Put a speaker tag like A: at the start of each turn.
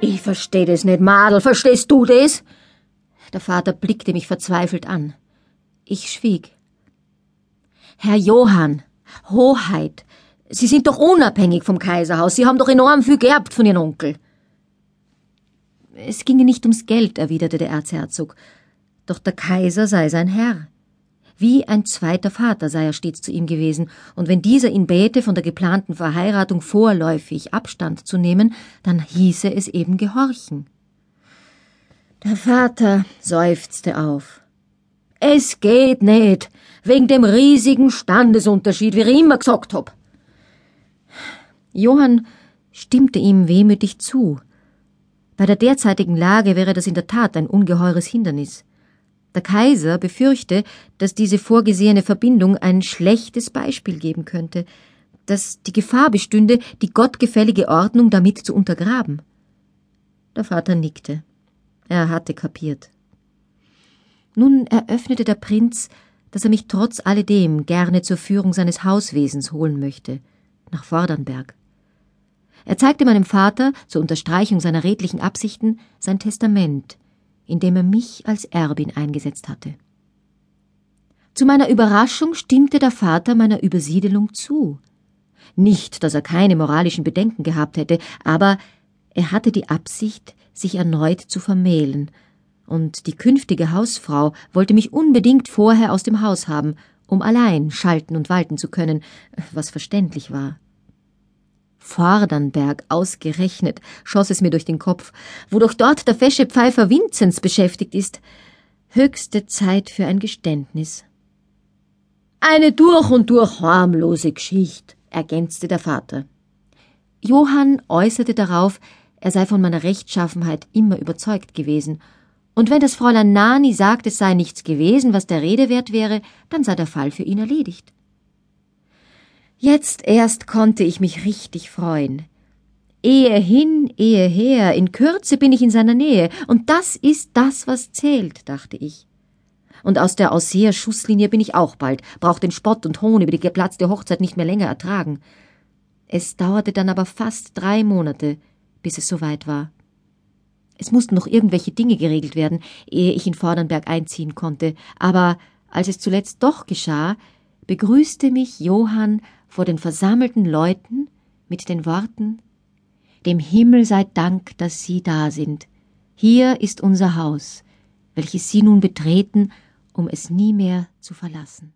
A: Ich versteh das nicht, Madel, verstehst du das? Der Vater blickte mich verzweifelt an. Ich schwieg. Herr Johann, Hoheit, Sie sind doch unabhängig vom Kaiserhaus. Sie haben doch enorm viel geerbt von Ihrem Onkel. Es ginge nicht ums Geld, erwiderte der Erzherzog. Doch der Kaiser sei sein Herr. Wie ein zweiter Vater sei er stets zu ihm gewesen, und wenn dieser ihn bäte, von der geplanten Verheiratung vorläufig Abstand zu nehmen, dann hieße es eben gehorchen. Der Vater seufzte auf. Es geht nicht, wegen dem riesigen Standesunterschied, wie ich immer gesagt hab. Johann stimmte ihm wehmütig zu. Bei der derzeitigen Lage wäre das in der Tat ein ungeheures Hindernis. Der Kaiser befürchte, dass diese vorgesehene Verbindung ein schlechtes Beispiel geben könnte, dass die Gefahr bestünde, die gottgefällige Ordnung damit zu untergraben. Der Vater nickte. Er hatte kapiert. Nun eröffnete der Prinz, dass er mich trotz alledem gerne zur Führung seines Hauswesens holen möchte, nach Vordernberg. Er zeigte meinem Vater, zur Unterstreichung seiner redlichen Absichten, sein Testament, in dem er mich als Erbin eingesetzt hatte. Zu meiner Überraschung stimmte der Vater meiner Übersiedelung zu. Nicht, dass er keine moralischen Bedenken gehabt hätte, aber er hatte die Absicht, sich erneut zu vermählen, und die künftige Hausfrau wollte mich unbedingt vorher aus dem Haus haben, um allein schalten und walten zu können, was verständlich war. Vordernberg ausgerechnet, schoss es mir durch den Kopf, wodurch dort der fesche Pfeifer Vinzenz beschäftigt ist. Höchste Zeit für ein Geständnis. Eine durch und durch harmlose Geschichte, ergänzte der Vater. Johann äußerte darauf, er sei von meiner Rechtschaffenheit immer überzeugt gewesen, und wenn das Fräulein Nani sagt, es sei nichts gewesen, was der Rede wert wäre, dann sei der Fall für ihn erledigt. Jetzt erst konnte ich mich richtig freuen. Ehe hin, ehe her, in Kürze bin ich in seiner Nähe, und das ist das, was zählt, dachte ich. Und aus der Ausseher-Schusslinie bin ich auch bald, braucht den Spott und Hohn über die geplatzte Hochzeit nicht mehr länger ertragen. Es dauerte dann aber fast drei Monate, bis es soweit war. Es mussten noch irgendwelche Dinge geregelt werden, ehe ich in Vordernberg einziehen konnte, aber als es zuletzt doch geschah, begrüßte mich Johann vor den versammelten Leuten mit den Worten Dem Himmel sei Dank, dass Sie da sind. Hier ist unser Haus, welches Sie nun betreten, um es nie mehr zu verlassen.